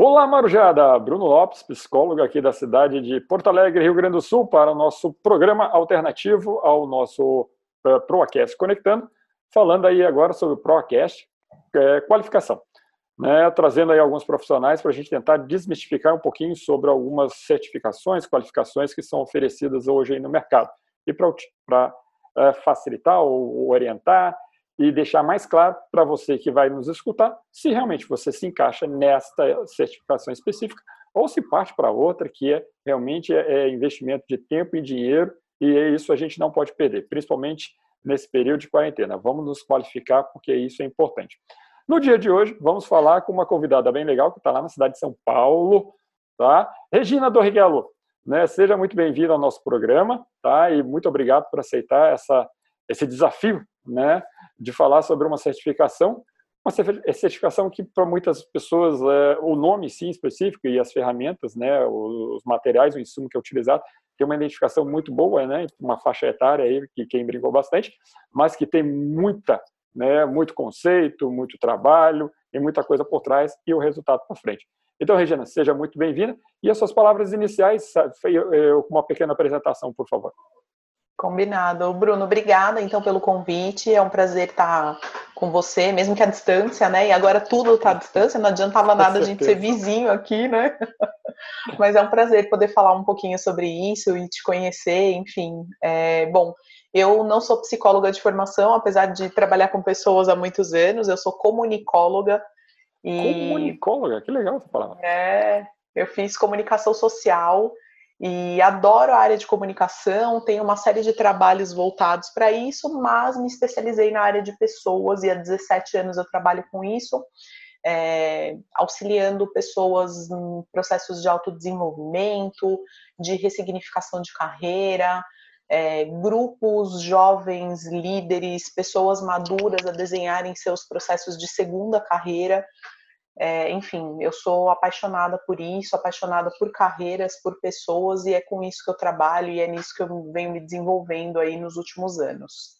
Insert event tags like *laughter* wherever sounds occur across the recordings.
Olá, Marujada! Bruno Lopes, psicólogo aqui da cidade de Porto Alegre, Rio Grande do Sul, para o nosso programa alternativo ao nosso uh, ProAcast Conectando, falando aí agora sobre o ProAcast é, qualificação, né, trazendo aí alguns profissionais para a gente tentar desmistificar um pouquinho sobre algumas certificações, qualificações que são oferecidas hoje no mercado. E para é, facilitar ou orientar e deixar mais claro para você que vai nos escutar se realmente você se encaixa nesta certificação específica ou se parte para outra que é realmente é, é investimento de tempo e dinheiro e isso a gente não pode perder, principalmente nesse período de quarentena. Vamos nos qualificar porque isso é importante. No dia de hoje, vamos falar com uma convidada bem legal que está lá na cidade de São Paulo, tá? Regina Dorriguelo, né? Seja muito bem-vinda ao nosso programa, tá? E muito obrigado por aceitar essa, esse desafio, né? De falar sobre uma certificação, uma certificação que para muitas pessoas é, o nome sim específico e as ferramentas, né? Os materiais, o insumo que é utilizado tem uma identificação muito boa, né? Uma faixa etária aí que quem brincou bastante, mas que tem muita, né? Muito conceito, muito trabalho e muita coisa por trás e o resultado para frente. Então, Regina, seja muito bem-vinda. E as suas palavras iniciais, uma pequena apresentação, por favor. Combinado. Bruno, obrigada então pelo convite. É um prazer estar com você, mesmo que à distância, né? E agora tudo está à distância, não adiantava nada a gente ser vizinho aqui, né? *laughs* Mas é um prazer poder falar um pouquinho sobre isso e te conhecer, enfim. É, bom, eu não sou psicóloga de formação, apesar de trabalhar com pessoas há muitos anos, eu sou comunicóloga. E... Comunicóloga? Que legal essa palavra. É, eu fiz comunicação social e adoro a área de comunicação, tenho uma série de trabalhos voltados para isso, mas me especializei na área de pessoas e há 17 anos eu trabalho com isso, é, auxiliando pessoas em processos de autodesenvolvimento, de ressignificação de carreira, é, grupos jovens, líderes, pessoas maduras a desenharem seus processos de segunda carreira é, enfim, eu sou apaixonada por isso, apaixonada por carreiras, por pessoas, e é com isso que eu trabalho e é nisso que eu venho me desenvolvendo aí nos últimos anos.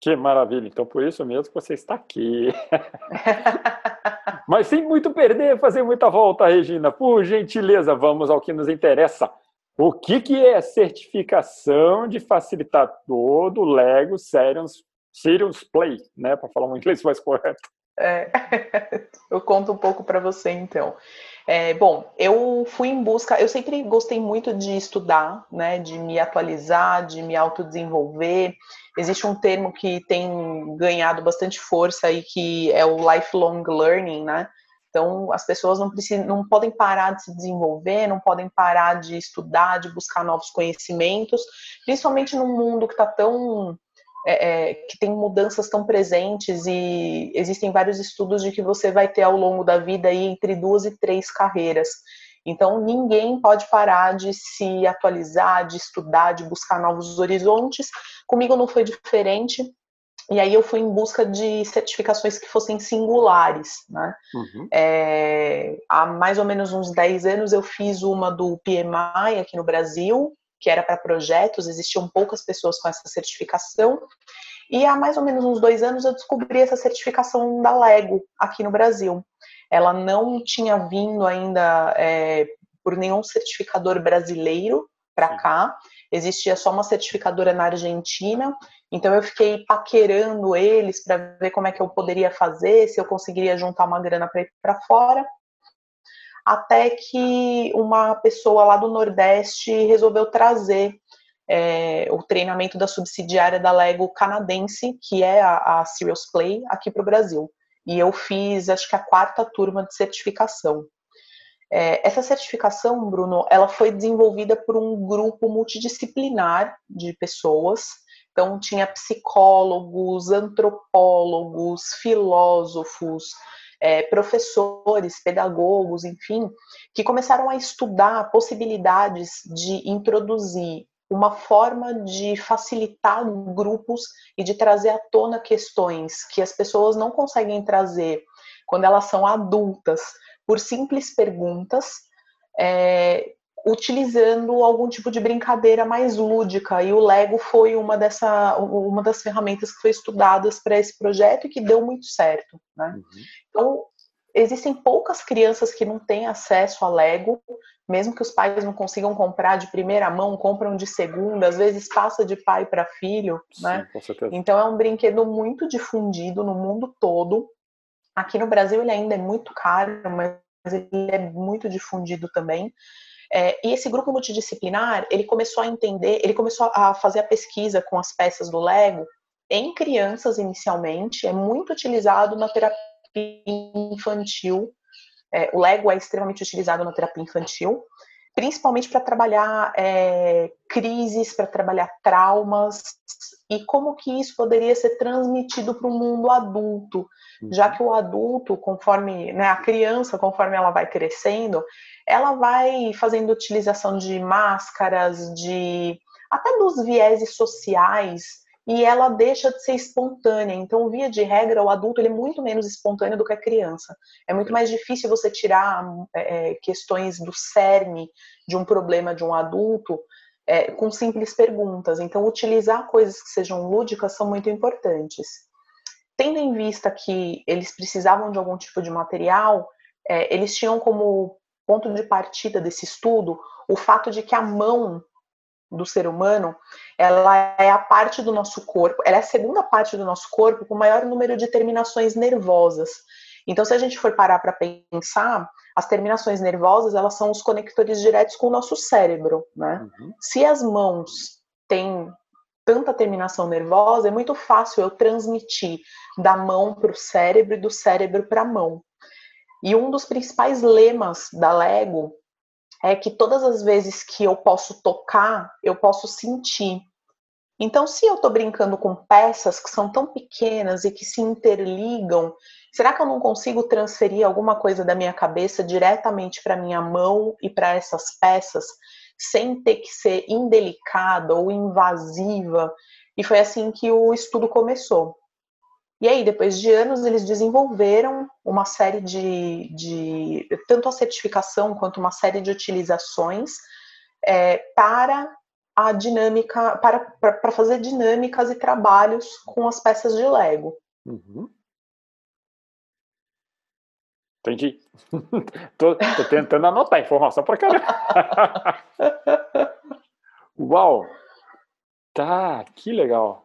Que maravilha! Então, por isso mesmo que você está aqui. *laughs* Mas sem muito perder, fazer muita volta, Regina. Por gentileza, vamos ao que nos interessa. O que, que é certificação de facilitador do Lego Serious, Serious Play, né? Para falar um inglês mais correto. É, *laughs* eu conto um pouco para você então. É, bom, eu fui em busca, eu sempre gostei muito de estudar, né, de me atualizar, de me autodesenvolver. Existe um termo que tem ganhado bastante força aí que é o lifelong learning, né? Então, as pessoas não precisam, não podem parar de se desenvolver, não podem parar de estudar, de buscar novos conhecimentos, principalmente num mundo que está tão é, é, que tem mudanças tão presentes e existem vários estudos de que você vai ter ao longo da vida aí entre duas e três carreiras. Então ninguém pode parar de se atualizar, de estudar, de buscar novos horizontes. Comigo não foi diferente. E aí eu fui em busca de certificações que fossem singulares, né? Uhum. É, há mais ou menos uns 10 anos eu fiz uma do PMI aqui no Brasil, que era para projetos, existiam poucas pessoas com essa certificação. E há mais ou menos uns dois anos eu descobri essa certificação da Lego aqui no Brasil. Ela não tinha vindo ainda é, por nenhum certificador brasileiro para cá. Existia só uma certificadora na Argentina. Então eu fiquei paquerando eles para ver como é que eu poderia fazer, se eu conseguiria juntar uma grana para ir para fora até que uma pessoa lá do Nordeste resolveu trazer é, o treinamento da subsidiária da Lego canadense, que é a, a Serious Play, aqui para o Brasil. E eu fiz, acho que a quarta turma de certificação. É, essa certificação, Bruno, ela foi desenvolvida por um grupo multidisciplinar de pessoas. Então, tinha psicólogos, antropólogos, filósofos, é, professores, pedagogos, enfim, que começaram a estudar possibilidades de introduzir uma forma de facilitar grupos e de trazer à tona questões que as pessoas não conseguem trazer quando elas são adultas por simples perguntas, é, utilizando algum tipo de brincadeira mais lúdica. E o Lego foi uma, dessa, uma das ferramentas que foi estudadas para esse projeto e que deu muito certo. Né? Uhum. Então, existem poucas crianças que não têm acesso a Lego, mesmo que os pais não consigam comprar de primeira mão, compram de segunda, às vezes passa de pai para filho, Sim, né? Então é um brinquedo muito difundido no mundo todo. Aqui no Brasil ele ainda é muito caro, mas ele é muito difundido também. É, e esse grupo multidisciplinar, ele começou a entender, ele começou a fazer a pesquisa com as peças do Lego em crianças inicialmente, é muito utilizado na terapia infantil. É, o Lego é extremamente utilizado na terapia infantil, principalmente para trabalhar é, crises, para trabalhar traumas e como que isso poderia ser transmitido para o mundo adulto, já uhum. que o adulto, conforme né, a criança, conforme ela vai crescendo, ela vai fazendo utilização de máscaras, de até dos vieses sociais e ela deixa de ser espontânea. Então, via de regra, o adulto ele é muito menos espontâneo do que a criança. É muito mais difícil você tirar é, é, questões do cerne de um problema de um adulto é, com simples perguntas. Então, utilizar coisas que sejam lúdicas são muito importantes. Tendo em vista que eles precisavam de algum tipo de material, é, eles tinham como ponto de partida desse estudo o fato de que a mão do ser humano, ela é a parte do nosso corpo, ela é a segunda parte do nosso corpo com maior número de terminações nervosas. Então, se a gente for parar para pensar, as terminações nervosas, elas são os conectores diretos com o nosso cérebro, né? Uhum. Se as mãos têm tanta terminação nervosa, é muito fácil eu transmitir da mão para o cérebro e do cérebro para a mão. E um dos principais lemas da Lego é que todas as vezes que eu posso tocar, eu posso sentir. Então, se eu estou brincando com peças que são tão pequenas e que se interligam, será que eu não consigo transferir alguma coisa da minha cabeça diretamente para minha mão e para essas peças, sem ter que ser indelicada ou invasiva? E foi assim que o estudo começou. E aí, depois de anos, eles desenvolveram uma série de, de tanto a certificação quanto uma série de utilizações é, para a dinâmica, para, para fazer dinâmicas e trabalhos com as peças de Lego. Uhum. Entendi. *laughs* tô, tô, tentando anotar informação para caramba. *laughs* Uau! Tá, que legal.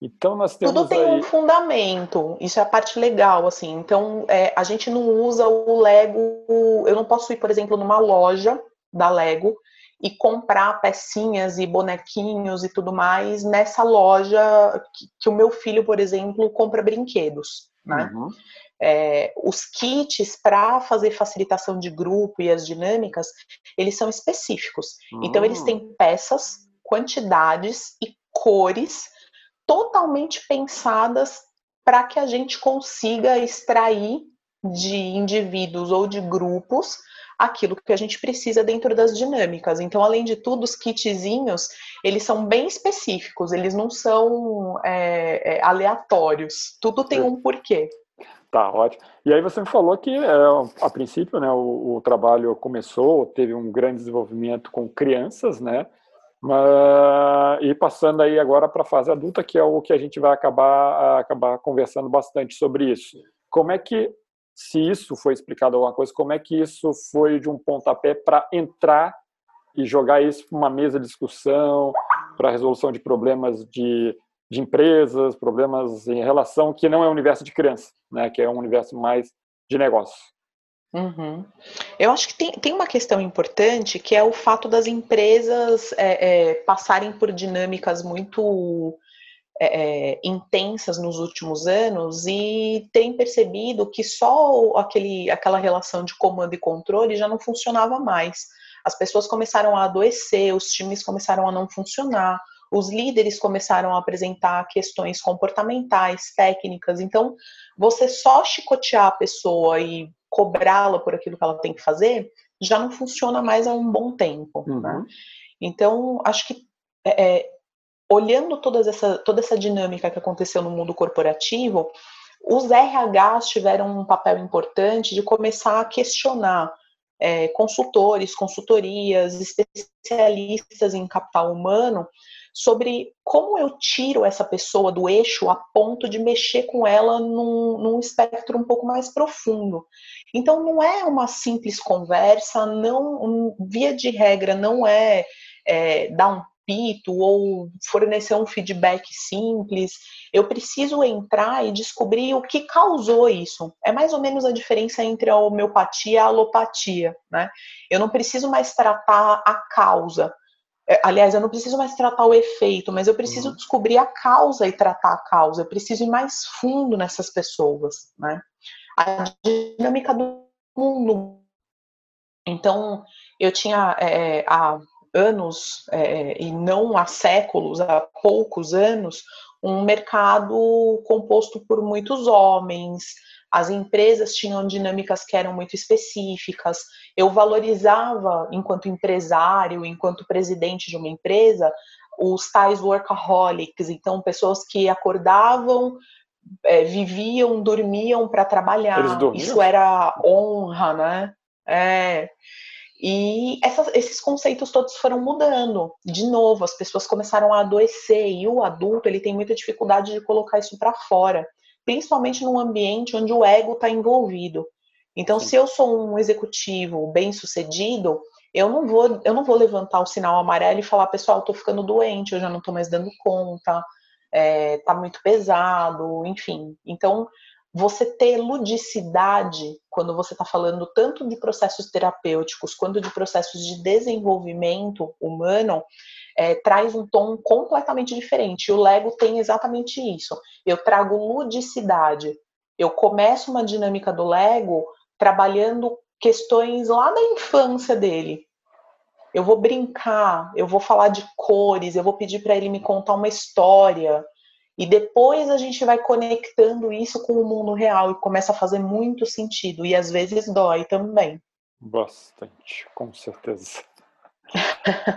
Então nós temos Tudo tem aí... um fundamento, isso é a parte legal, assim. Então é, a gente não usa o Lego. Eu não posso ir, por exemplo, numa loja da Lego e comprar pecinhas e bonequinhos e tudo mais nessa loja que, que o meu filho, por exemplo, compra brinquedos, né? Uhum. É, os kits para fazer facilitação de grupo e as dinâmicas, eles são específicos. Uhum. Então eles têm hum. peças, quantidades e cores totalmente pensadas para que a gente consiga extrair de indivíduos ou de grupos aquilo que a gente precisa dentro das dinâmicas. Então, além de tudo, os kitzinhos, eles são bem específicos, eles não são é, é, aleatórios. Tudo tem um porquê. Tá, ótimo. E aí você me falou que, é, a princípio, né, o, o, trabalho começou, teve um grande desenvolvimento com crianças, né? Mas, e passando aí agora para a fase adulta, que é o que a gente vai acabar, acabar conversando bastante sobre isso. Como é que, se isso foi explicado alguma coisa, como é que isso foi de um pontapé para entrar e jogar isso para uma mesa de discussão, para resolução de problemas de, de empresas, problemas em relação que não é um universo de criança, né, que é um universo mais de negócio. Uhum. Eu acho que tem, tem uma questão importante que é o fato das empresas é, é, passarem por dinâmicas muito é, é intensas nos últimos anos e terem percebido que só aquele, aquela relação de comando e controle já não funcionava mais. As pessoas começaram a adoecer, os times começaram a não funcionar, os líderes começaram a apresentar questões comportamentais, técnicas. Então, você só chicotear a pessoa e cobrá-la por aquilo que ela tem que fazer, já não funciona mais há um bom tempo. Uhum. Né? Então, acho que é, é olhando toda essa, toda essa dinâmica que aconteceu no mundo corporativo, os RHs tiveram um papel importante de começar a questionar é, consultores, consultorias, especialistas em capital humano sobre como eu tiro essa pessoa do eixo a ponto de mexer com ela num, num espectro um pouco mais profundo. Então, não é uma simples conversa, não, um, via de regra, não é, é dar um pito ou fornecer um feedback simples. Eu preciso entrar e descobrir o que causou isso. É mais ou menos a diferença entre a homeopatia e a alopatia, né? Eu não preciso mais tratar a causa. É, aliás, eu não preciso mais tratar o efeito, mas eu preciso uhum. descobrir a causa e tratar a causa. Eu preciso ir mais fundo nessas pessoas, né? A dinâmica do mundo. Então, eu tinha é, há anos, é, e não há séculos, há poucos anos, um mercado composto por muitos homens, as empresas tinham dinâmicas que eram muito específicas. Eu valorizava, enquanto empresário, enquanto presidente de uma empresa, os tais workaholics, então pessoas que acordavam, é, viviam, dormiam para trabalhar. Isso era honra, né? É. E essas, esses conceitos todos foram mudando. De novo, as pessoas começaram a adoecer e o adulto ele tem muita dificuldade de colocar isso para fora, principalmente num ambiente onde o ego está envolvido. Então, Sim. se eu sou um executivo bem sucedido, eu não vou eu não vou levantar o sinal amarelo e falar, pessoal, estou ficando doente, eu já não estou mais dando conta, é, tá muito pesado, enfim. Então, você ter ludicidade quando você está falando tanto de processos terapêuticos quanto de processos de desenvolvimento humano é, traz um tom completamente diferente. E o Lego tem exatamente isso. Eu trago ludicidade. Eu começo uma dinâmica do Lego trabalhando questões lá da infância dele. Eu vou brincar, eu vou falar de cores, eu vou pedir para ele me contar uma história. E depois a gente vai conectando isso com o mundo real e começa a fazer muito sentido. E às vezes dói também. Bastante, com certeza.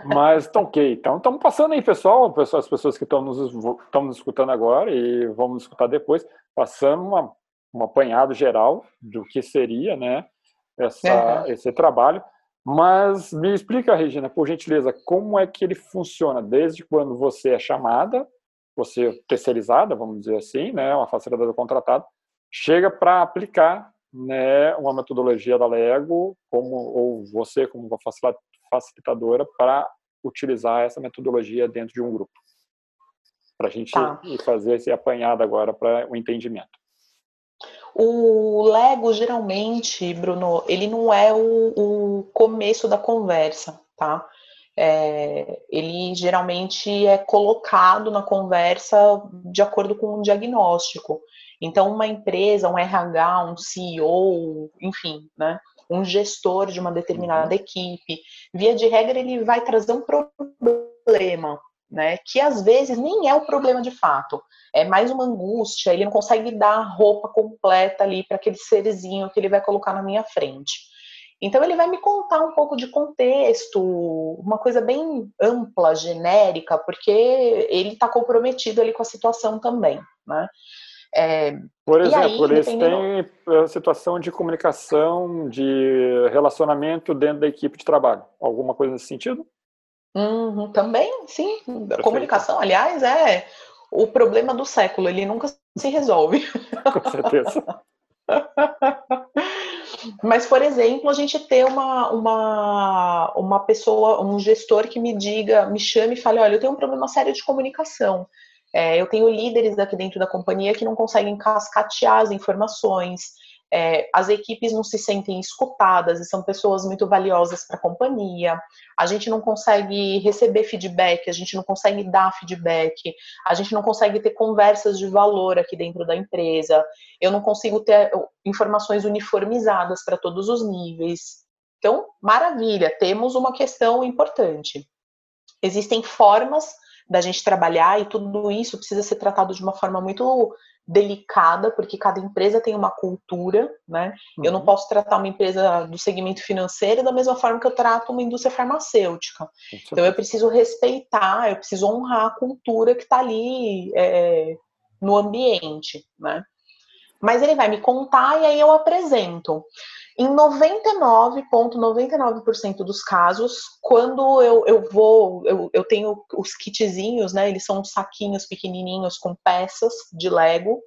Mas tá ok. Então estamos passando aí, pessoal, as pessoas que estão nos, estão nos escutando agora e vamos escutar depois, passando uma, um apanhado geral do que seria né, essa, esse trabalho. Mas me explica, Regina, por gentileza, como é que ele funciona desde quando você é chamada você terceirizada, vamos dizer assim, né, uma facilitadora contratada, chega para aplicar né, uma metodologia da Lego, como, ou você como facilitadora, para utilizar essa metodologia dentro de um grupo. Para a gente tá. fazer esse apanhado agora para o entendimento. O Lego, geralmente, Bruno, ele não é o, o começo da conversa, tá? é, ele geralmente é colocado na conversa de acordo com um diagnóstico. Então, uma empresa, um RH, um CEO, enfim, né, um gestor de uma determinada uhum. equipe, via de regra, ele vai trazer um problema, né, que às vezes nem é o problema de fato, é mais uma angústia, ele não consegue dar a roupa completa ali para aquele serzinho que ele vai colocar na minha frente. Então ele vai me contar um pouco de contexto, uma coisa bem ampla, genérica, porque ele está comprometido ali com a situação também, né? É, por exemplo, aí, eles dependendo... têm a situação de comunicação, de relacionamento dentro da equipe de trabalho. Alguma coisa nesse sentido? Uhum, também, sim. Perfeito. Comunicação, aliás, é o problema do século, ele nunca se resolve. *laughs* Com certeza. *laughs* Mas, por exemplo, a gente ter uma, uma, uma pessoa, um gestor que me diga, me chame e fale, olha, eu tenho um problema sério de comunicação. É, eu tenho líderes aqui dentro da companhia que não conseguem cascatear as informações, é, as equipes não se sentem escutadas e são pessoas muito valiosas para a companhia. A gente não consegue receber feedback, a gente não consegue dar feedback, a gente não consegue ter conversas de valor aqui dentro da empresa. Eu não consigo ter informações uniformizadas para todos os níveis. Então, maravilha, temos uma questão importante. Existem formas da gente trabalhar e tudo isso precisa ser tratado de uma forma muito delicada, porque cada empresa tem uma cultura, né? Uhum. Eu não uhum. posso tratar uma empresa do segmento financeiro da mesma forma que eu trato uma indústria farmacêutica. Então eu preciso respeitar, eu preciso honrar a cultura que está ali é, no ambiente, né? Mas ele vai me contar e aí eu apresento. Em 99,99% ,99 dos casos, quando eu, eu vou, eu, eu tenho os kitzinhos, né? Eles são saquinhos pequenininhos com peças de Lego.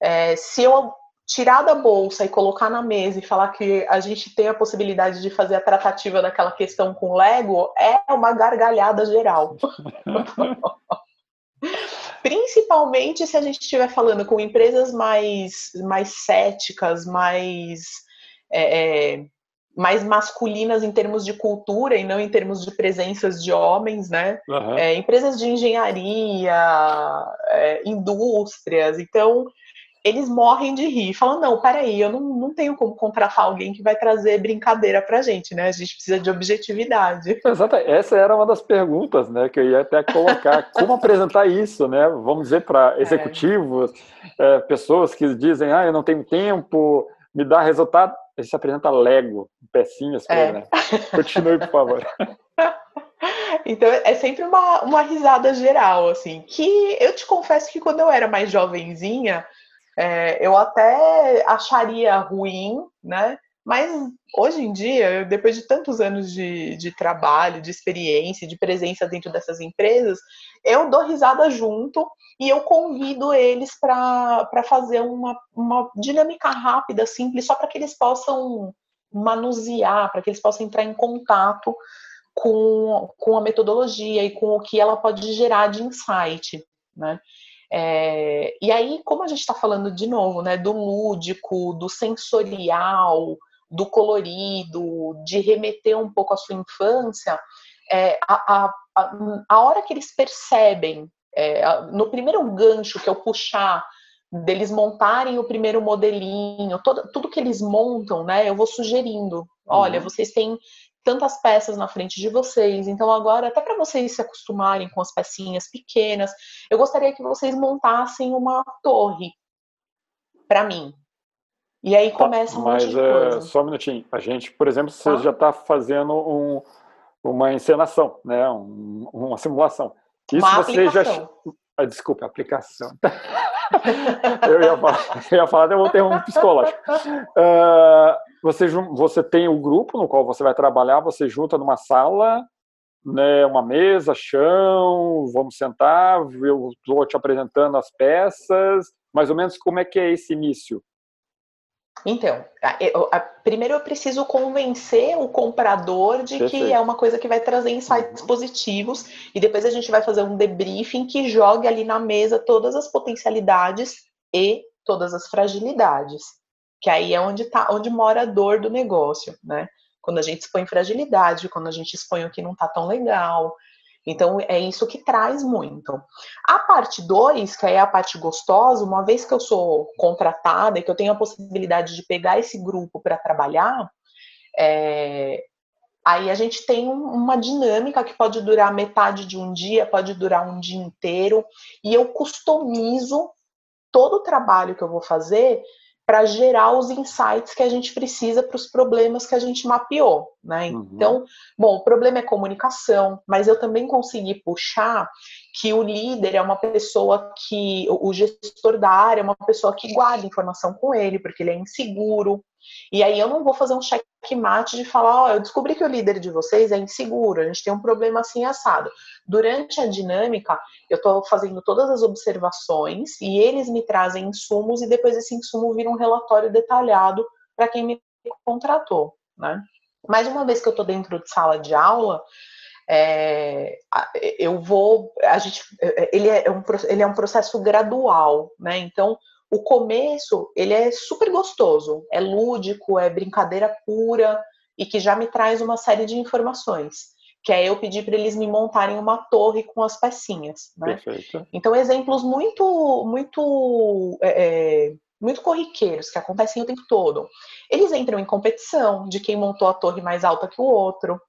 É, se eu tirar da bolsa e colocar na mesa e falar que a gente tem a possibilidade de fazer a tratativa daquela questão com Lego, é uma gargalhada geral. *laughs* Principalmente se a gente estiver falando com empresas mais, mais céticas, mais, é, é, mais masculinas em termos de cultura e não em termos de presenças de homens, né? Uhum. É, empresas de engenharia, é, indústrias. Então, eles morrem de rir, falam, não, peraí, eu não, não tenho como contratar alguém que vai trazer brincadeira pra gente, né? A gente precisa de objetividade. *laughs* Exato, essa era uma das perguntas, né, que eu ia até colocar, *laughs* como apresentar isso, né? Vamos dizer para é. executivos, é. É, pessoas que dizem, ah, eu não tenho tempo, me dá resultado, a gente apresenta Lego, pecinhas é. né? Continue, por favor. *laughs* Então é sempre uma, uma risada geral, assim, que eu te confesso que quando eu era mais jovenzinha, é, eu até acharia ruim, né? Mas hoje em dia, depois de tantos anos de, de trabalho, de experiência, de presença dentro dessas empresas, eu dou risada junto e eu convido eles para fazer uma, uma dinâmica rápida, simples, só para que eles possam manusear, para que eles possam entrar em contato com, com a metodologia e com o que ela pode gerar de insight. Né? É, e aí, como a gente está falando de novo, né, do lúdico, do sensorial, do colorido, de remeter um pouco à sua infância, é, a, a, a, hora que eles percebem, é, no primeiro gancho que eu puxar, deles montarem o primeiro modelinho, todo, tudo que eles montam, né, eu vou sugerindo. Olha, uhum. vocês têm tantas peças na frente de vocês. Então, agora, até para vocês se acostumarem com as pecinhas pequenas, eu gostaria que vocês montassem uma torre para mim. E aí tá, começa um Mas, monte de é, coisa. só um minutinho. A gente, por exemplo, você já está fazendo um, uma encenação, né? Um, uma simulação. Isso uma você aplicação. já. Ah, desculpa, aplicação. *laughs* eu, ia falar, eu ia falar, eu vou ter um psicológico. Uh, você, você tem o um grupo no qual você vai trabalhar, você junta numa sala, né, uma mesa, chão, vamos sentar, eu estou te apresentando as peças, mais ou menos como é que é esse início? Então, eu, a, primeiro eu preciso convencer o comprador de Perfeito. que é uma coisa que vai trazer insights uhum. positivos e depois a gente vai fazer um debriefing que jogue ali na mesa todas as potencialidades e todas as fragilidades que aí é onde tá, onde mora a dor do negócio, né? Quando a gente expõe fragilidade, quando a gente expõe o que não tá tão legal. Então é isso que traz muito. A parte 2, que é a parte gostosa, uma vez que eu sou contratada e que eu tenho a possibilidade de pegar esse grupo para trabalhar, é, aí a gente tem uma dinâmica que pode durar metade de um dia, pode durar um dia inteiro, e eu customizo todo o trabalho que eu vou fazer para gerar os insights que a gente precisa para os problemas que a gente mapeou, né? Uhum. Então, bom, o problema é comunicação, mas eu também consegui puxar que o líder é uma pessoa que o gestor da área é uma pessoa que guarda informação com ele, porque ele é inseguro, e aí eu não vou fazer um checkmate de falar, ó, oh, eu descobri que o líder de vocês é inseguro, a gente tem um problema assim assado. Durante a dinâmica, eu estou fazendo todas as observações e eles me trazem insumos e depois esse insumo vira um relatório detalhado para quem me contratou, né? Mais uma vez que eu estou dentro de sala de aula, é, eu vou, a gente, ele é um, ele é um processo gradual, né? Então, o começo, ele é super gostoso, é lúdico, é brincadeira pura e que já me traz uma série de informações. Que é eu pedir para eles me montarem uma torre com as pecinhas, né? Perfeito. Então, exemplos muito, muito, é, é, muito corriqueiros que acontecem o tempo todo. Eles entram em competição de quem montou a torre mais alta que o outro,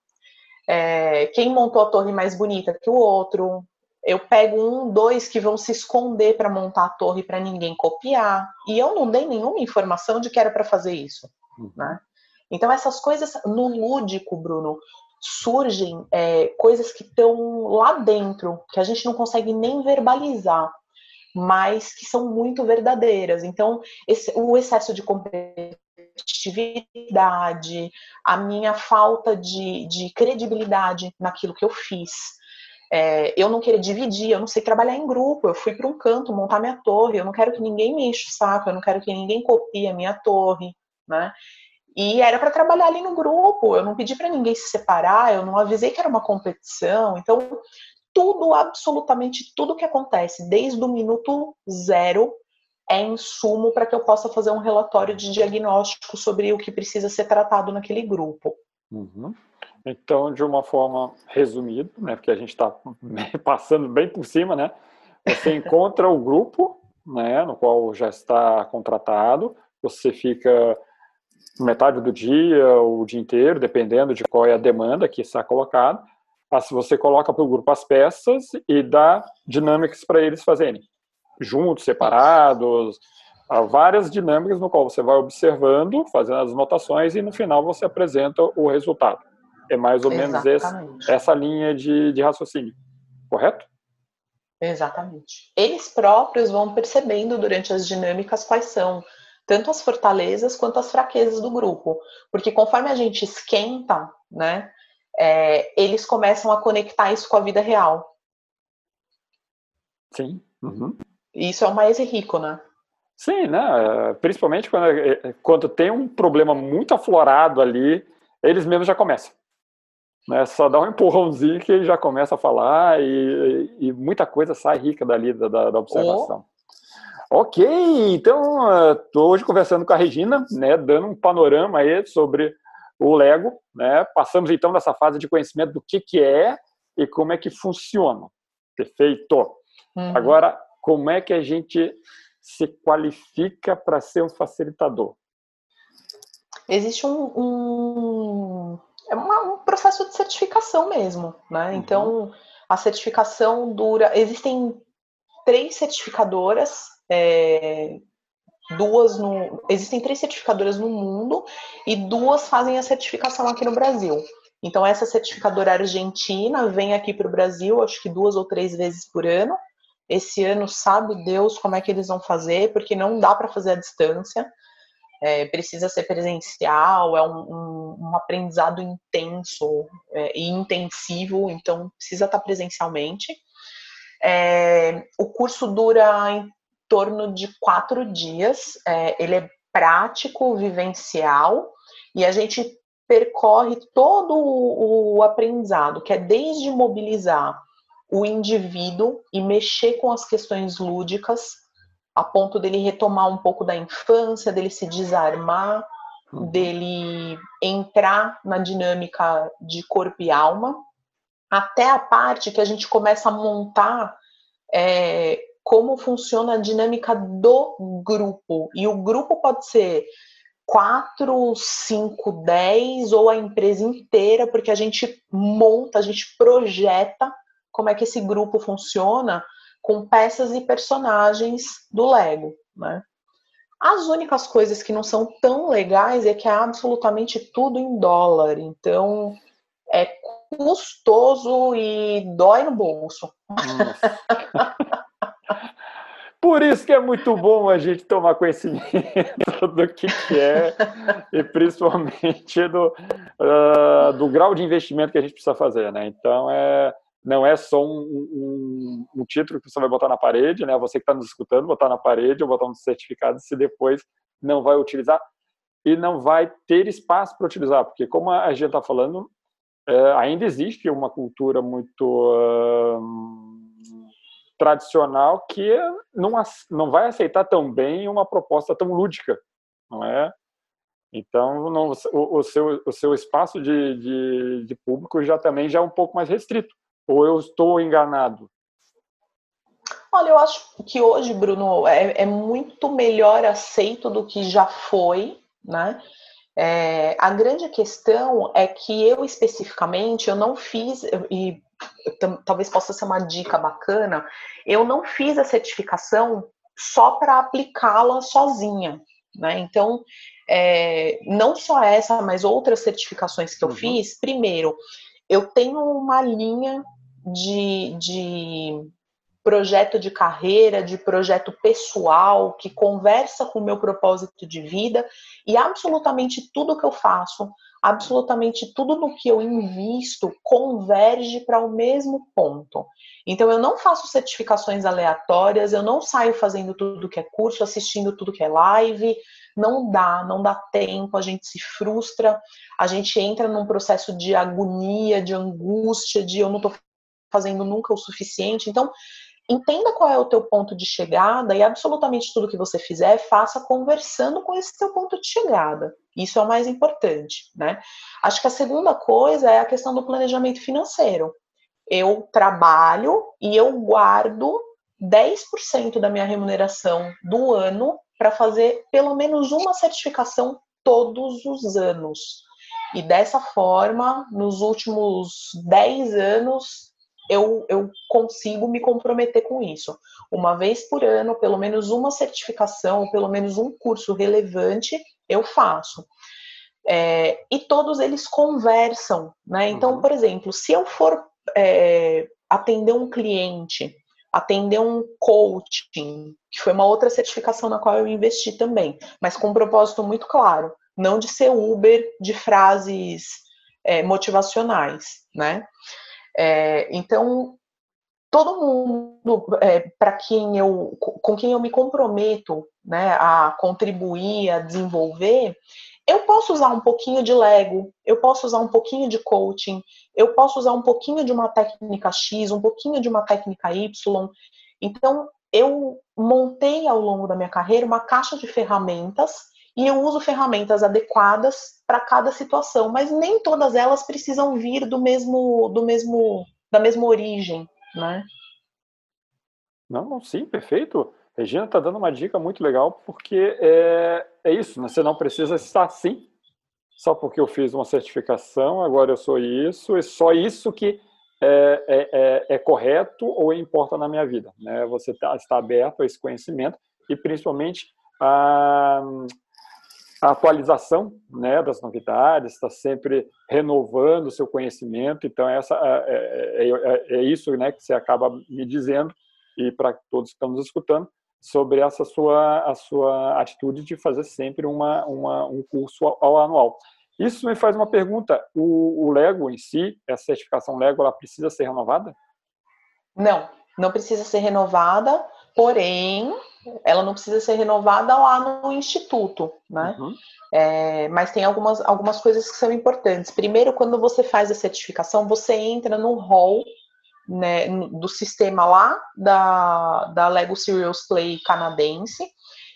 é, quem montou a torre mais bonita que o outro, eu pego um, dois que vão se esconder para montar a torre para ninguém copiar. E eu não dei nenhuma informação de que era para fazer isso. Uhum. Né? Então, essas coisas no lúdico, Bruno, surgem é, coisas que estão lá dentro, que a gente não consegue nem verbalizar, mas que são muito verdadeiras. Então, esse, o excesso de competição competitividade, a minha falta de, de credibilidade naquilo que eu fiz. É, eu não queria dividir, eu não sei trabalhar em grupo, eu fui para um canto montar minha torre, eu não quero que ninguém me enche o saco, eu não quero que ninguém copie a minha torre, né? E era para trabalhar ali no grupo, eu não pedi para ninguém se separar, eu não avisei que era uma competição, então tudo, absolutamente tudo que acontece, desde o minuto zero, é insumo para que eu possa fazer um relatório de diagnóstico sobre o que precisa ser tratado naquele grupo. Uhum. Então, de uma forma resumida, né, porque a gente está *laughs* passando bem por cima, né, você encontra o grupo, né, no qual já está contratado, você fica metade do dia, o dia inteiro, dependendo de qual é a demanda que está colocada. Você coloca para o grupo as peças e dá dinâmicas para eles fazerem juntos, separados, há várias dinâmicas no qual você vai observando, fazendo as anotações e no final você apresenta o resultado. É mais ou menos esse, essa linha de, de raciocínio, correto? Exatamente. Eles próprios vão percebendo durante as dinâmicas quais são tanto as fortalezas quanto as fraquezas do grupo, porque conforme a gente esquenta, né, é, eles começam a conectar isso com a vida real. Sim. Uhum. Isso é o mais rico, né? Sim, né? Principalmente quando, é, é, quando tem um problema muito aflorado ali, eles mesmos já começam. Né? Só dá um empurrãozinho que ele já começa a falar e, e muita coisa sai rica dali da, da observação. Oh. Ok, então estou hoje conversando com a Regina, né, dando um panorama aí sobre o Lego, né? Passamos então dessa fase de conhecimento do que, que é e como é que funciona. Perfeito. Uhum. Agora como é que a gente se qualifica para ser um facilitador? Existe um, um, é um processo de certificação mesmo, né? Uhum. Então, a certificação dura. Existem três certificadoras, é, duas no. Existem três certificadoras no mundo e duas fazem a certificação aqui no Brasil. Então, essa certificadora argentina vem aqui para o Brasil, acho que duas ou três vezes por ano. Esse ano, sabe Deus como é que eles vão fazer, porque não dá para fazer à distância. É, precisa ser presencial, é um, um, um aprendizado intenso é, e intensivo, então precisa estar presencialmente. É, o curso dura em torno de quatro dias, é, ele é prático, vivencial, e a gente percorre todo o aprendizado, que é desde mobilizar o indivíduo e mexer com as questões lúdicas, a ponto dele retomar um pouco da infância, dele se desarmar, uhum. dele entrar na dinâmica de corpo e alma, até a parte que a gente começa a montar é, como funciona a dinâmica do grupo. E o grupo pode ser 4, 5, 10 ou a empresa inteira, porque a gente monta, a gente projeta como é que esse grupo funciona com peças e personagens do Lego, né? As únicas coisas que não são tão legais é que é absolutamente tudo em dólar, então é custoso e dói no bolso. *laughs* Por isso que é muito bom a gente tomar conhecimento do que, que é e principalmente do, uh, do grau de investimento que a gente precisa fazer, né? Então é não é só um, um, um, título que você vai botar na parede, né? Você que está nos escutando, botar na parede ou botar um certificado, se depois não vai utilizar e não vai ter espaço para utilizar, porque como a gente está falando, é, ainda existe uma cultura muito uh, tradicional que não, não vai aceitar tão bem uma proposta tão lúdica, não é? Então, não, o, o, seu, o seu espaço de, de, de público já também já é um pouco mais restrito. Ou eu estou enganado? Olha, eu acho que hoje, Bruno, é, é muito melhor aceito do que já foi, né? É, a grande questão é que eu especificamente eu não fiz e talvez possa ser uma dica bacana. Eu não fiz a certificação só para aplicá-la sozinha, né? Então, é, não só essa, mas outras certificações que eu uhum. fiz. Primeiro, eu tenho uma linha de, de projeto de carreira, de projeto pessoal, que conversa com o meu propósito de vida, e absolutamente tudo que eu faço, absolutamente tudo no que eu invisto converge para o mesmo ponto. Então eu não faço certificações aleatórias, eu não saio fazendo tudo que é curso, assistindo tudo que é live, não dá, não dá tempo, a gente se frustra, a gente entra num processo de agonia, de angústia, de eu não estou fazendo nunca o suficiente. Então, entenda qual é o teu ponto de chegada e absolutamente tudo que você fizer, faça conversando com esse teu ponto de chegada. Isso é o mais importante, né? Acho que a segunda coisa é a questão do planejamento financeiro. Eu trabalho e eu guardo 10% da minha remuneração do ano para fazer pelo menos uma certificação todos os anos. E dessa forma, nos últimos 10 anos, eu, eu consigo me comprometer com isso. Uma vez por ano, pelo menos uma certificação, pelo menos um curso relevante, eu faço. É, e todos eles conversam, né? Então, uhum. por exemplo, se eu for é, atender um cliente, atender um coaching, que foi uma outra certificação na qual eu investi também, mas com um propósito muito claro, não de ser Uber de frases é, motivacionais, né? É, então, todo mundo é, para quem eu, com quem eu me comprometo, né, a contribuir, a desenvolver, eu posso usar um pouquinho de Lego, eu posso usar um pouquinho de coaching, eu posso usar um pouquinho de uma técnica X, um pouquinho de uma técnica Y. Então, eu montei ao longo da minha carreira uma caixa de ferramentas e eu uso ferramentas adequadas para cada situação, mas nem todas elas precisam vir do mesmo, do mesmo, da mesma origem, né? Não, não, sim, perfeito. Regina está dando uma dica muito legal, porque é, é isso, né? você não precisa estar assim, só porque eu fiz uma certificação, agora eu sou isso, e só isso que é, é, é, é correto ou importa na minha vida. Né? Você tá, está aberto a esse conhecimento e principalmente a, a atualização né, das novidades, está sempre renovando o seu conhecimento. Então, essa é, é, é, é isso né, que você acaba me dizendo, e para todos que estão nos escutando, sobre essa sua, a sua atitude de fazer sempre uma, uma, um curso ao anual. Isso me faz uma pergunta: o, o Lego em si, essa certificação Lego, ela precisa ser renovada? Não, não precisa ser renovada, porém, ela não precisa ser renovada lá no instituto, né? Uhum. É, mas tem algumas, algumas coisas que são importantes. Primeiro, quando você faz a certificação, você entra no hall né, do sistema lá da, da Lego Serious Play canadense,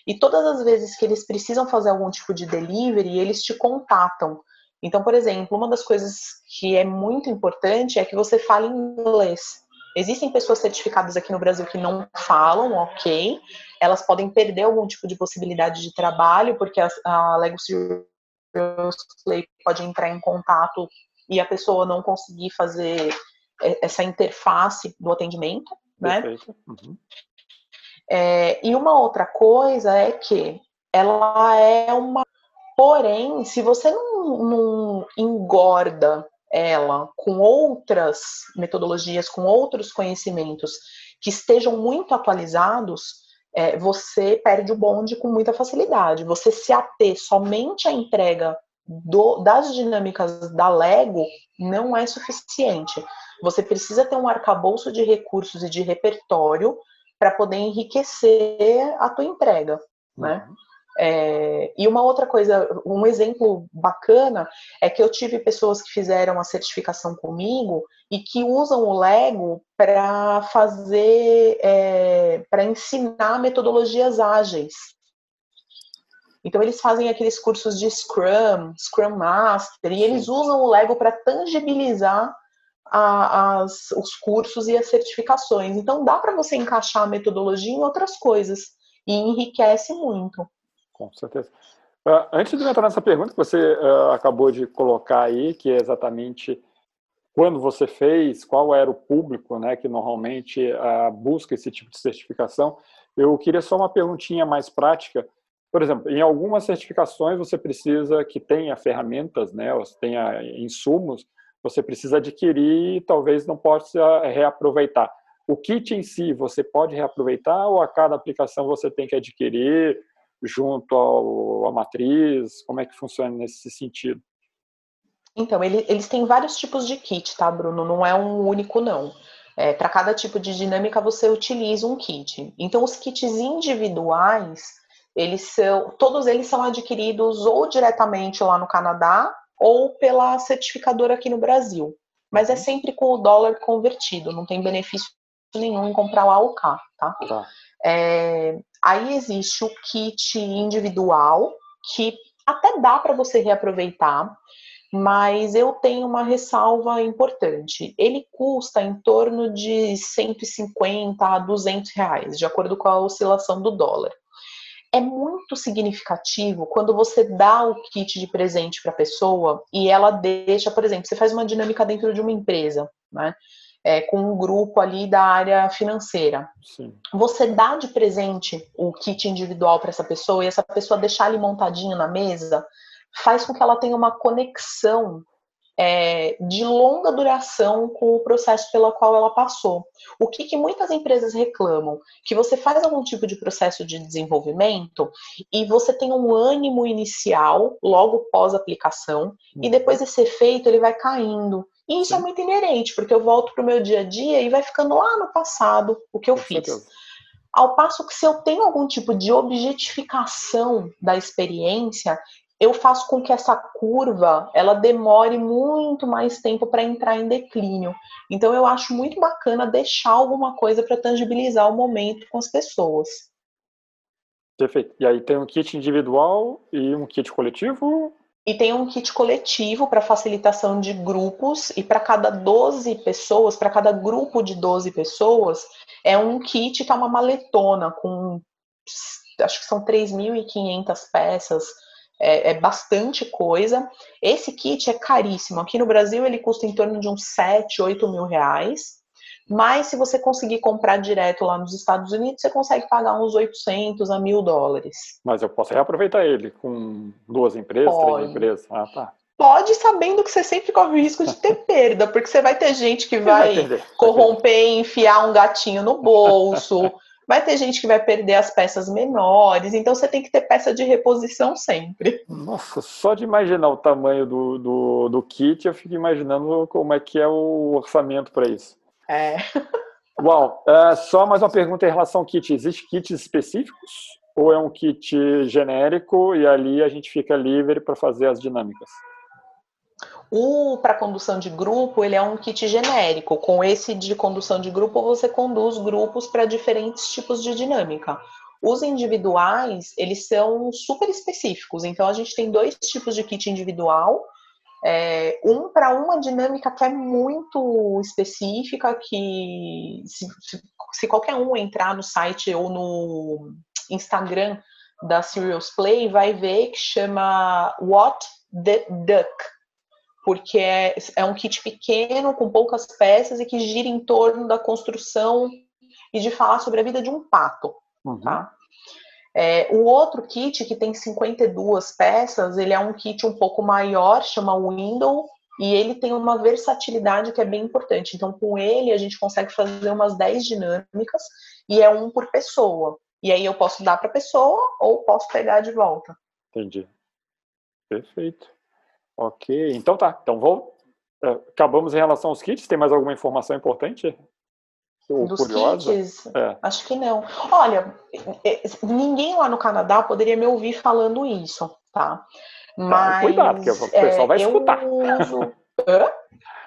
e todas as vezes que eles precisam fazer algum tipo de delivery, eles te contatam. Então, por exemplo, uma das coisas que é muito importante é que você fale inglês. Existem pessoas certificadas aqui no Brasil que não falam, ok. Elas podem perder algum tipo de possibilidade de trabalho, porque a, a Play pode entrar em contato e a pessoa não conseguir fazer essa interface do atendimento, né? Uhum. É, e uma outra coisa é que ela é uma. Porém, se você não, não engorda ela com outras metodologias, com outros conhecimentos que estejam muito atualizados, é, você perde o bonde com muita facilidade. Você se ater somente à entrega do, das dinâmicas da Lego não é suficiente. Você precisa ter um arcabouço de recursos e de repertório para poder enriquecer a tua entrega, né? Uhum. É, e uma outra coisa, um exemplo bacana é que eu tive pessoas que fizeram a certificação comigo e que usam o Lego para fazer, é, para ensinar metodologias ágeis. Então eles fazem aqueles cursos de Scrum, Scrum Master, e eles usam o Lego para tangibilizar a, as, os cursos e as certificações. Então dá para você encaixar a metodologia em outras coisas e enriquece muito. Com certeza. Uh, antes de entrar nessa pergunta que você uh, acabou de colocar aí, que é exatamente quando você fez, qual era o público né, que normalmente uh, busca esse tipo de certificação, eu queria só uma perguntinha mais prática. Por exemplo, em algumas certificações você precisa que tenha ferramentas, né, ou tenha insumos você precisa adquirir e talvez não possa reaproveitar. o kit em si você pode reaproveitar ou a cada aplicação você tem que adquirir junto ao, à matriz? Como é que funciona nesse sentido? Então, ele, eles têm vários tipos de kit, tá, Bruno? Não é um único, não. É, Para cada tipo de dinâmica, você utiliza um kit. Então, os kits individuais, eles são, todos eles são adquiridos ou diretamente lá no Canadá ou pela certificadora aqui no Brasil. Mas é uhum. sempre com o dólar convertido, não tem benefício nenhum em comprar o AOK, tá? tá. É, aí existe o kit individual, que até dá para você reaproveitar, mas eu tenho uma ressalva importante. Ele custa em torno de 150 a 200 reais, de acordo com a oscilação do dólar. É muito significativo quando você dá o kit de presente para a pessoa e ela deixa, por exemplo, você faz uma dinâmica dentro de uma empresa, né? É, com um grupo ali da área financeira. Sim. Você dá de presente o kit individual para essa pessoa e essa pessoa deixar ele montadinho na mesa, faz com que ela tenha uma conexão é, de longa duração com o processo pela qual ela passou. O que, que, muitas empresas reclamam? Que você faz algum tipo de processo de desenvolvimento e você tem um ânimo inicial, logo pós-aplicação, uhum. e depois esse efeito ele vai caindo. E isso é Sim. é muito inerente, porque eu volto para o meu dia a dia e vai ficando lá no passado o que eu Com fiz. Certeza. Ao passo que se eu tenho algum tipo de objetificação da experiência, eu faço com que essa curva ela demore muito mais tempo para entrar em declínio. Então eu acho muito bacana deixar alguma coisa para tangibilizar o momento com as pessoas. Perfeito. E aí tem um kit individual e um kit coletivo? E tem um kit coletivo para facilitação de grupos, e para cada 12 pessoas, para cada grupo de 12 pessoas, é um kit que é uma maletona com acho que são 3.500 peças é, é, bastante coisa. Esse kit é caríssimo. Aqui no Brasil ele custa em torno de uns 7, 8 mil reais. Mas se você conseguir comprar direto lá nos Estados Unidos, você consegue pagar uns 800 a mil dólares. Mas eu posso reaproveitar ele com duas empresas, Pode. três empresas. Ah, tá. Pode, sabendo que você sempre corre o risco de ter *laughs* perda, porque você vai ter gente que vai, vai corromper, enfiar um gatinho no bolso, *laughs* vai ter gente que vai perder as peças menores, então você tem que ter peça de reposição sempre. Nossa, só de imaginar o tamanho do, do, do kit, eu fico imaginando como é que é o orçamento para isso. É. *laughs* Uau, uh, só mais uma pergunta em relação ao kit. Existem kits específicos ou é um kit genérico e ali a gente fica livre para fazer as dinâmicas? O para condução de grupo, ele é um kit genérico. Com esse de condução de grupo, você conduz grupos para diferentes tipos de dinâmica. Os individuais, eles são super específicos. Então, a gente tem dois tipos de kit individual. É, um para uma dinâmica que é muito específica, que se, se, se, qualquer um entrar no site ou no Instagram da Serious Play, vai ver que chama What the Duck porque é, é um kit pequeno, com poucas peças e que gira em torno da construção e de falar sobre a vida de um pato, uhum. tá? É, o outro kit, que tem 52 peças, ele é um kit um pouco maior, chama Window, e ele tem uma versatilidade que é bem importante. Então, com ele, a gente consegue fazer umas 10 dinâmicas, e é um por pessoa. E aí eu posso dar para a pessoa ou posso pegar de volta. Entendi. Perfeito. Ok, então tá. Então vou. É, acabamos em relação aos kits. Tem mais alguma informação importante? Dos curiosa? kits? É. Acho que não. Olha, é, ninguém lá no Canadá poderia me ouvir falando isso, tá? Mas. Tá, cuidado, porque o pessoal é, vai escutar. Uso... *laughs*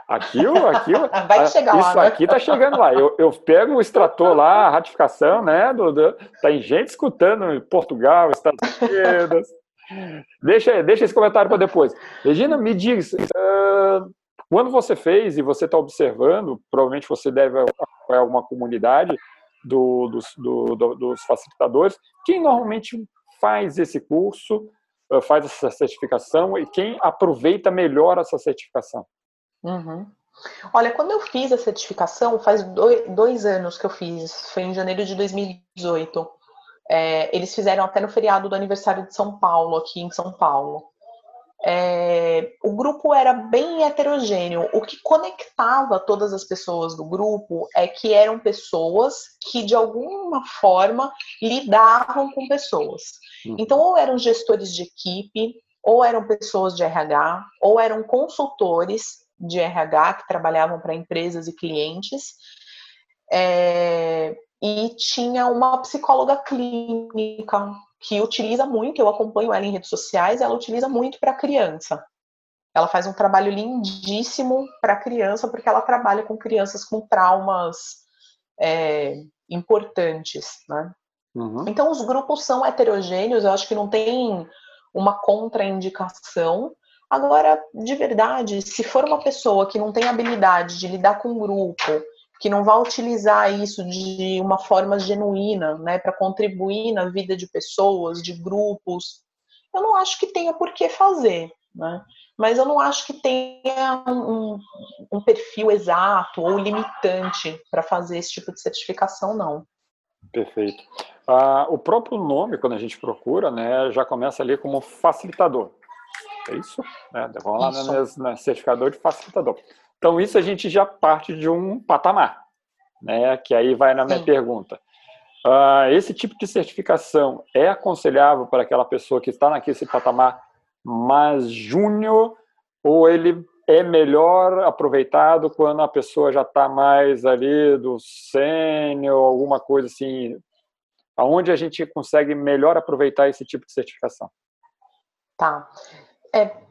Aqui, aqui, *laughs* vai chegar isso lá, né? aqui tá chegando lá. Eu, eu pego o extrator lá, a ratificação, né? Do, do, tem gente escutando em Portugal, Estados Unidos. Deixa, deixa esse comentário para depois. Regina, me diz, uh, quando você fez e você está observando, provavelmente você deve acompanhar alguma comunidade do, dos, do, do, dos facilitadores, quem normalmente faz esse curso, uh, faz essa certificação e quem aproveita melhor essa certificação? Uhum. Olha, quando eu fiz a certificação, faz dois, dois anos que eu fiz, foi em janeiro de 2018. É, eles fizeram até no feriado do aniversário de São Paulo, aqui em São Paulo. É, o grupo era bem heterogêneo. O que conectava todas as pessoas do grupo é que eram pessoas que, de alguma forma, lidavam com pessoas. Uhum. Então, ou eram gestores de equipe, ou eram pessoas de RH, ou eram consultores de RH que trabalhavam para empresas e clientes. É, e tinha uma psicóloga clínica que utiliza muito, eu acompanho ela em redes sociais, ela utiliza muito para criança. Ela faz um trabalho lindíssimo para criança, porque ela trabalha com crianças com traumas é, importantes, né? Uhum. Então, os grupos são heterogêneos, eu acho que não tem uma contraindicação. Agora, de verdade, se for uma pessoa que não tem habilidade de lidar com um grupo, que não vai utilizar isso de uma forma genuína, né, para contribuir na vida de pessoas, de grupos, eu não acho que tenha por que fazer, né? Mas eu não acho que tenha um, um perfil exato ou limitante para fazer esse tipo de certificação, não. Perfeito. Ah, o próprio nome, quando a gente procura, né, já começa ali como facilitador. É isso? É, vamos lá isso. no certificador de facilitador. Então, isso a gente já parte de um patamar, né? que aí vai na minha Sim. pergunta. Uh, esse tipo de certificação é aconselhável para aquela pessoa que está naquele patamar mais júnior ou ele é melhor aproveitado quando a pessoa já está mais ali do sênior, alguma coisa assim? Aonde a gente consegue melhor aproveitar esse tipo de certificação? Tá. É,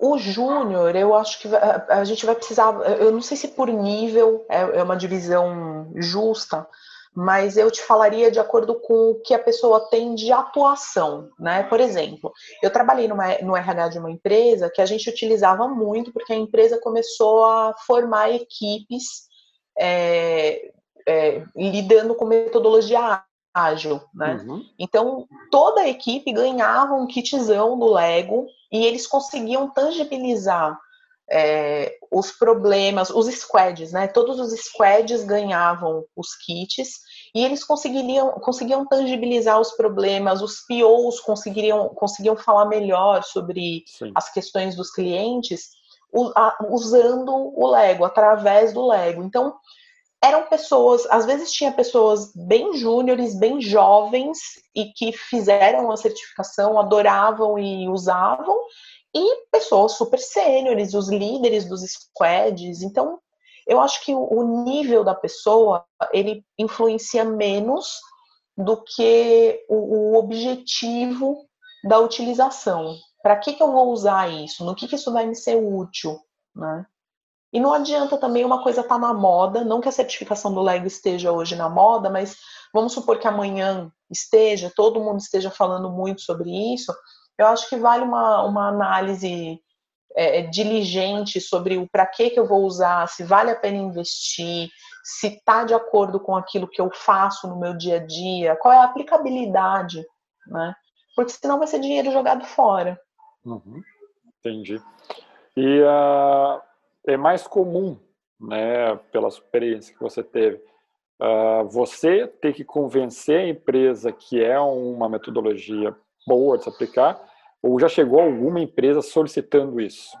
o júnior, eu acho que a, gente vai precisar, eu não sei se por nível é, é, uma divisão justa, mas eu te falaria de acordo com o que a pessoa tem de atuação, né? Por exemplo, eu trabalhei numa, no RH de uma empresa que a gente utilizava muito porque a empresa começou a formar equipes é, é, lidando com metodologia ágil, né? Uhum. Então, toda a equipe ganhava um kitzão do Lego e eles conseguiam tangibilizar é, os problemas, os squads, né? Todos os squads ganhavam os kits e eles conseguiriam, conseguiam tangibilizar os problemas, os POs conseguiriam, conseguiam falar melhor sobre Sim. as questões dos clientes usando o Lego, através do Lego. Então, eram pessoas, às vezes tinha pessoas bem júniores, bem jovens e que fizeram a certificação, adoravam e usavam, e pessoas super sêniores, os líderes dos squads. Então, eu acho que o nível da pessoa ele influencia menos do que o, objetivo da utilização. Para que, que eu vou usar isso? No que, que isso vai me ser útil? Né? E não adianta também uma coisa estar tá na moda, não que a certificação do Lego esteja hoje na moda, mas vamos supor que amanhã esteja, todo mundo esteja falando muito sobre isso. Eu acho que vale uma, uma análise é, diligente sobre o para que, que eu vou usar, se vale a pena investir, se está de acordo com aquilo que eu faço no meu dia a dia, qual é a aplicabilidade, né? Porque senão vai ser dinheiro jogado fora. Uhum, entendi. E uh, é mais comum, né, pela experiência que você teve, uh, você ter que convencer a empresa que é uma metodologia boa de se aplicar, ou já chegou alguma empresa solicitando isso?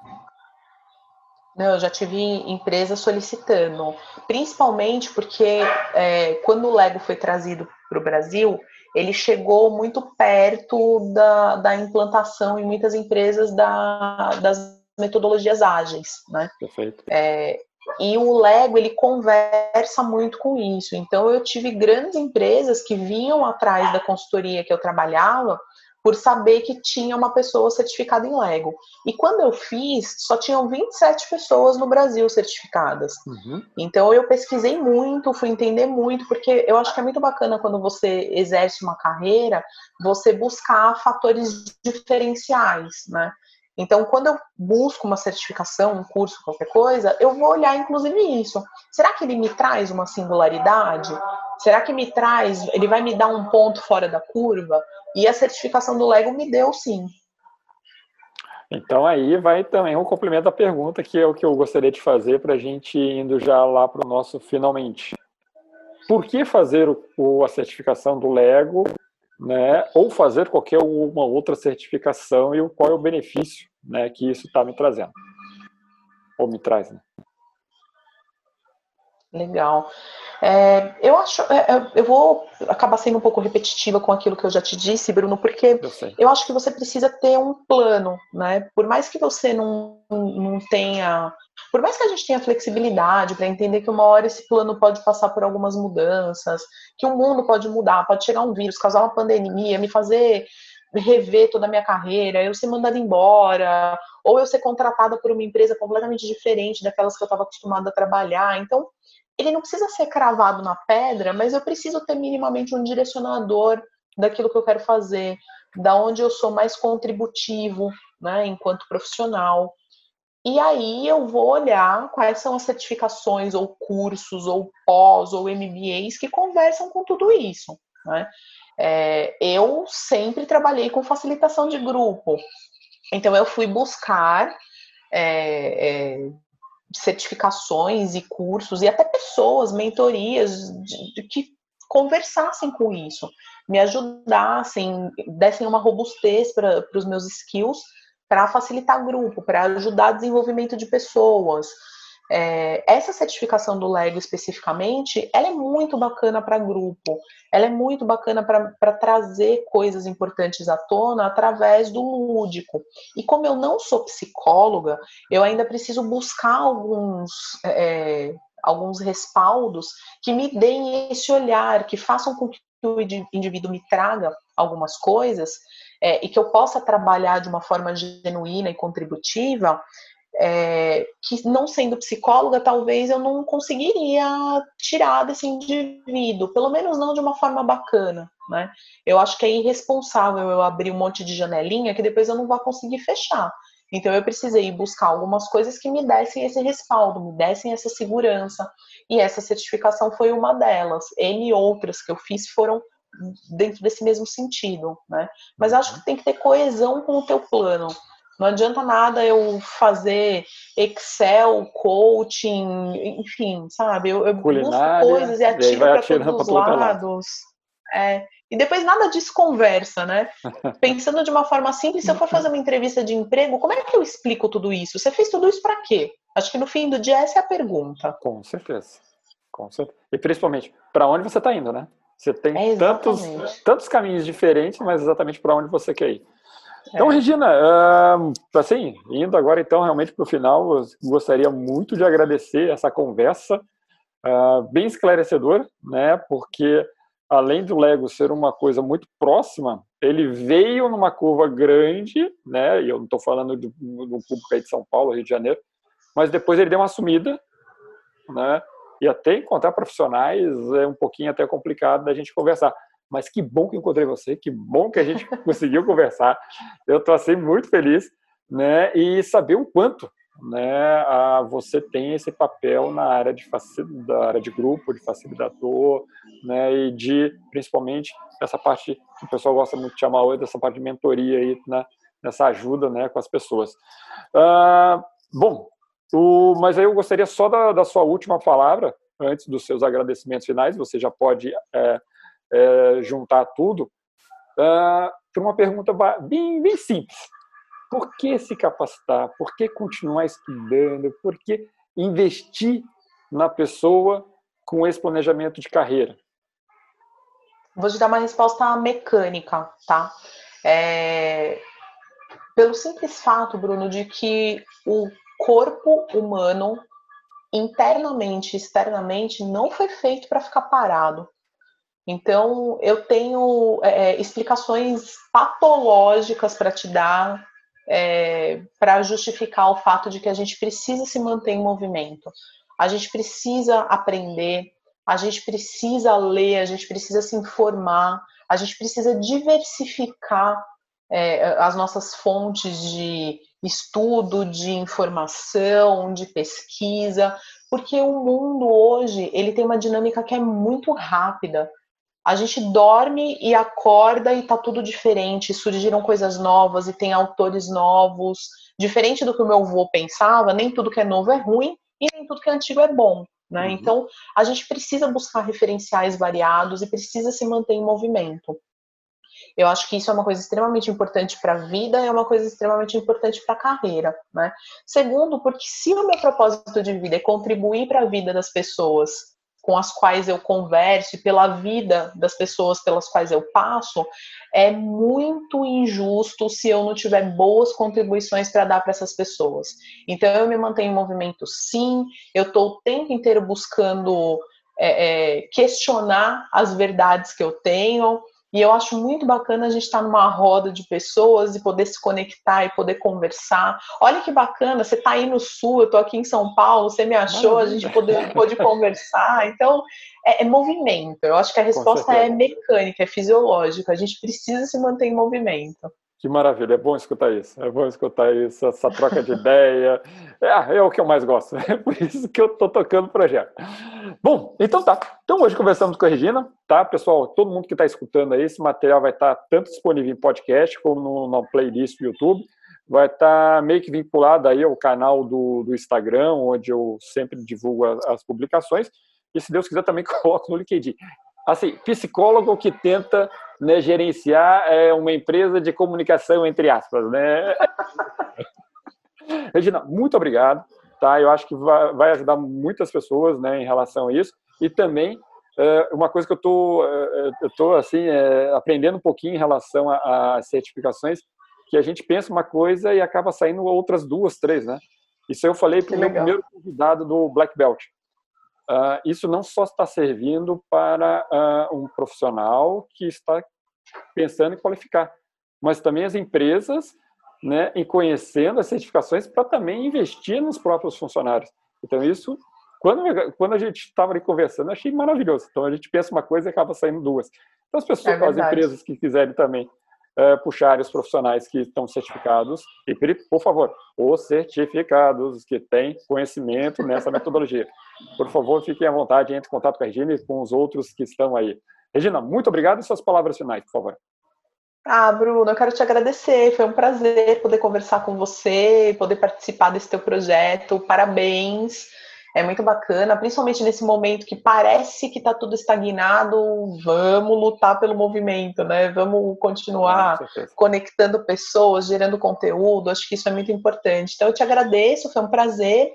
Não, eu já tive empresa solicitando, principalmente porque é, quando o Lego foi trazido para o Brasil, ele chegou muito perto da, da implantação em muitas empresas da, das metodologias ágeis, né? Perfeito. É, e o Lego ele conversa muito com isso. Então eu tive grandes empresas que vinham atrás da consultoria que eu trabalhava por saber que tinha uma pessoa certificada em Lego. E quando eu fiz, só tinham 27 pessoas no Brasil certificadas. Uhum. Então eu pesquisei muito, fui entender muito, porque eu acho que é muito bacana quando você exerce uma carreira, você buscar fatores diferenciais, né? Então, quando eu busco uma certificação, um curso, qualquer coisa, eu vou olhar inclusive isso. Será que ele me traz uma singularidade? Será que me traz, ele vai me dar um ponto fora da curva? E a certificação do Lego me deu sim. Então aí vai também um complemento da pergunta que é o que eu gostaria de fazer para a gente indo já lá para o nosso finalmente. Por que fazer o, a certificação do Lego né, ou fazer qualquer uma outra certificação e qual é o benefício né, que isso está me trazendo. Ou me traz, né? Legal. É, eu acho, é, é, eu vou acabar sendo um pouco repetitiva com aquilo que eu já te disse, Bruno, porque eu, eu acho que você precisa ter um plano, né? Por mais que você não, não tenha, por mais que a gente tenha flexibilidade para entender que uma hora esse plano pode passar por algumas mudanças, que o mundo pode mudar, pode chegar um vírus, causar uma pandemia, me fazer rever toda a minha carreira, eu ser mandada embora, ou eu ser contratada por uma empresa completamente diferente daquelas que eu estava acostumada a trabalhar. Então, ele não precisa ser cravado na pedra, mas eu preciso ter minimamente um direcionador daquilo que eu quero fazer, da onde eu sou mais contributivo, né, enquanto profissional. E aí eu vou olhar quais são as certificações ou cursos ou pós ou MBAs que conversam com tudo isso, né? É, eu sempre trabalhei com facilitação de grupo, então eu fui buscar é, é, certificações e cursos e até pessoas, mentorias de, de que conversassem com isso, me ajudassem, dessem uma robustez para os meus skills para facilitar grupo, para ajudar desenvolvimento de pessoas, é, essa certificação do Lego especificamente, ela é muito bacana para grupo, ela é muito bacana para trazer coisas importantes à tona através do lúdico. E como eu não sou psicóloga, eu ainda preciso buscar alguns, é, alguns respaldos que me deem esse olhar, que façam com que o indivíduo me traga algumas coisas é, e que eu possa trabalhar de uma forma genuína e contributiva é, que não sendo psicóloga, talvez eu não conseguiria tirar desse indivíduo, pelo menos não de uma forma bacana, né? Eu acho que é irresponsável eu abrir um monte de janelinha que depois eu não vou conseguir fechar. Então eu precisei buscar algumas coisas que me dessem esse respaldo, me dessem essa segurança, e essa certificação foi uma delas. N outras que eu fiz foram dentro desse mesmo sentido, né? Mas acho que tem que ter coesão com o teu plano. Não adianta nada eu fazer Excel, coaching, enfim, sabe? Eu, eu busco coisas e atiro para todos os lados. É, e depois nada disso conversa, né? *laughs* Pensando de uma forma simples, se eu for fazer uma entrevista de emprego, como é que eu explico tudo isso? Você fez tudo isso para quê? Acho que no fim do dia essa é a pergunta. Com certeza. Com certeza. E principalmente, para onde você está indo, né? Você tem é tantos, tantos caminhos diferentes, mas exatamente para onde você quer ir. Então, é. Regina, assim, indo agora então realmente para o final, gostaria muito de agradecer essa conversa uh, bem esclarecedora, né? Porque além do Lego ser uma coisa muito próxima, ele veio numa curva grande, né? E eu não estou falando do, do público aí de São Paulo, Rio de Janeiro, mas depois ele deu uma sumida, né? E até encontrar profissionais é um pouquinho até complicado da gente conversar mas que bom que encontrei você, que bom que a gente *laughs* conseguiu conversar. Eu estou assim muito feliz, né? E saber o quanto, né? A, você tem esse papel na área de da área de grupo, de facilitador, né? E de principalmente essa parte que o pessoal gosta muito de chamar hoje dessa parte de mentoria aí, né? Nessa ajuda, né? Com as pessoas. Ah, bom, o, mas aí eu gostaria só da, da sua última palavra antes dos seus agradecimentos finais. Você já pode é, é, juntar tudo, uh, tem uma pergunta bem, bem simples. Por que se capacitar? Por que continuar estudando? Por que investir na pessoa com esse planejamento de carreira? Vou te dar uma resposta mecânica, tá? É... Pelo simples fato, Bruno, de que o corpo humano, internamente, externamente, não foi feito para ficar parado. Então, eu tenho é, é explicações patológicas para te dar é, para justificar o fato de que a gente precisa se manter em movimento. A gente precisa aprender, a gente precisa ler, a gente precisa se informar, a gente precisa diversificar é, as nossas fontes de estudo, de informação, de pesquisa, porque o mundo hoje ele tem uma dinâmica que é muito rápida a gente dorme e acorda e tá tudo diferente, surgiram coisas novas e tem autores novos. Diferente do que o meu avô pensava, nem tudo que é novo é ruim e nem tudo que é antigo é bom. Né? Uhum. Então, a gente precisa buscar referenciais variados e precisa se manter em movimento. Eu acho que isso é uma coisa extremamente importante para a vida e é uma coisa extremamente importante para a carreira, né? Segundo, porque se o meu propósito de vida é contribuir para a vida das pessoas com as quais eu converso e pela vida das pessoas pelas quais eu passo, é muito injusto se eu não tiver boas contribuições para dar para essas pessoas. Então eu me mantenho em movimento sim, eu estou o tempo inteiro buscando é, é, questionar as verdades que eu tenho, e eu acho muito bacana a gente estar tá numa roda de pessoas e poder se conectar e poder conversar. Olha que bacana, você está aí no sul, eu estou aqui em São Paulo, você me achou, a gente pode, pode conversar. Então, é, é, movimento. Eu acho que a resposta é mecânica, é fisiológica. A gente precisa se manter em movimento. Que maravilha, é bom escutar isso, é bom escutar isso, essa troca de ideia, *laughs* é, é o que eu mais gosto, *laughs* é por isso que eu estou tocando o projeto. Bom, então tá, então hoje conversamos com a Regina, tá, pessoal, todo mundo que está escutando aí, esse material vai estar tá tanto disponível em podcast como no, no playlist do YouTube, vai estar tá meio que vinculado aí ao canal do, do Instagram, onde eu sempre divulgo as, as publicações, e se Deus quiser também *laughs* coloco no LinkedIn assim, psicólogo que tenta né, gerenciar é, uma empresa de comunicação, entre aspas, né? *laughs* Regina, muito obrigado, tá? Eu acho que vai, ajudar muitas pessoas, né, em relação a isso. E também é, uma coisa que eu tô, é, eu tô assim é, aprendendo um pouquinho em relação às certificações, que a gente pensa uma coisa e acaba saindo outras duas, três, né? Isso eu falei para o meu primeiro convidado do Black Belt. Uh, isso não só está servindo para uh, um profissional que está pensando em qualificar, mas também as empresas, né, em conhecendo as certificações para também investir nos próprios funcionários. Então isso, quando quando a gente estava ali conversando, achei maravilhoso. Então a gente pensa uma coisa e acaba saindo duas. Então as pessoas, é as empresas que quiserem também puxar os profissionais que estão certificados, e, por favor, os certificados que têm conhecimento nessa metodologia. Por favor, fiquem à vontade, entre em contato com a Regina e com os outros que estão aí. Regina, muito obrigado e suas palavras finais, por favor. Ah, Bruno, eu quero te agradecer. Foi um prazer poder conversar com você, poder participar desse teu projeto. Parabéns é muito bacana, principalmente nesse momento que parece que está tudo estagnado, vamos lutar pelo movimento, né? Vamos continuar conectando pessoas, gerando conteúdo, acho que isso é muito importante. Então eu te agradeço, foi um prazer.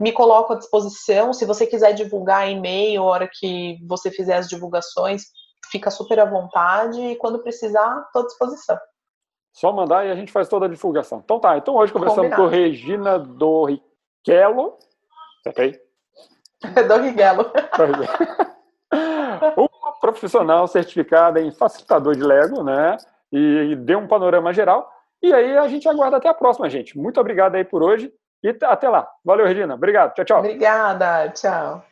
Me coloco à disposição. Se você quiser divulgar e-mail, a hora que você fizer as divulgações, fica super à vontade e quando precisar, estou à disposição. Só mandar e a gente faz toda a divulgação. Então tá, então hoje conversamos Combinado. com Regina Dorriquelo, Ok? Do Riguelo. Uma profissional certificada em facilitador de Lego, né? E deu um panorama geral. E aí a gente aguarda até a próxima, gente. Muito obrigado aí por hoje e até lá. Valeu, Regina. Obrigado. Tchau, tchau. Obrigada. Tchau.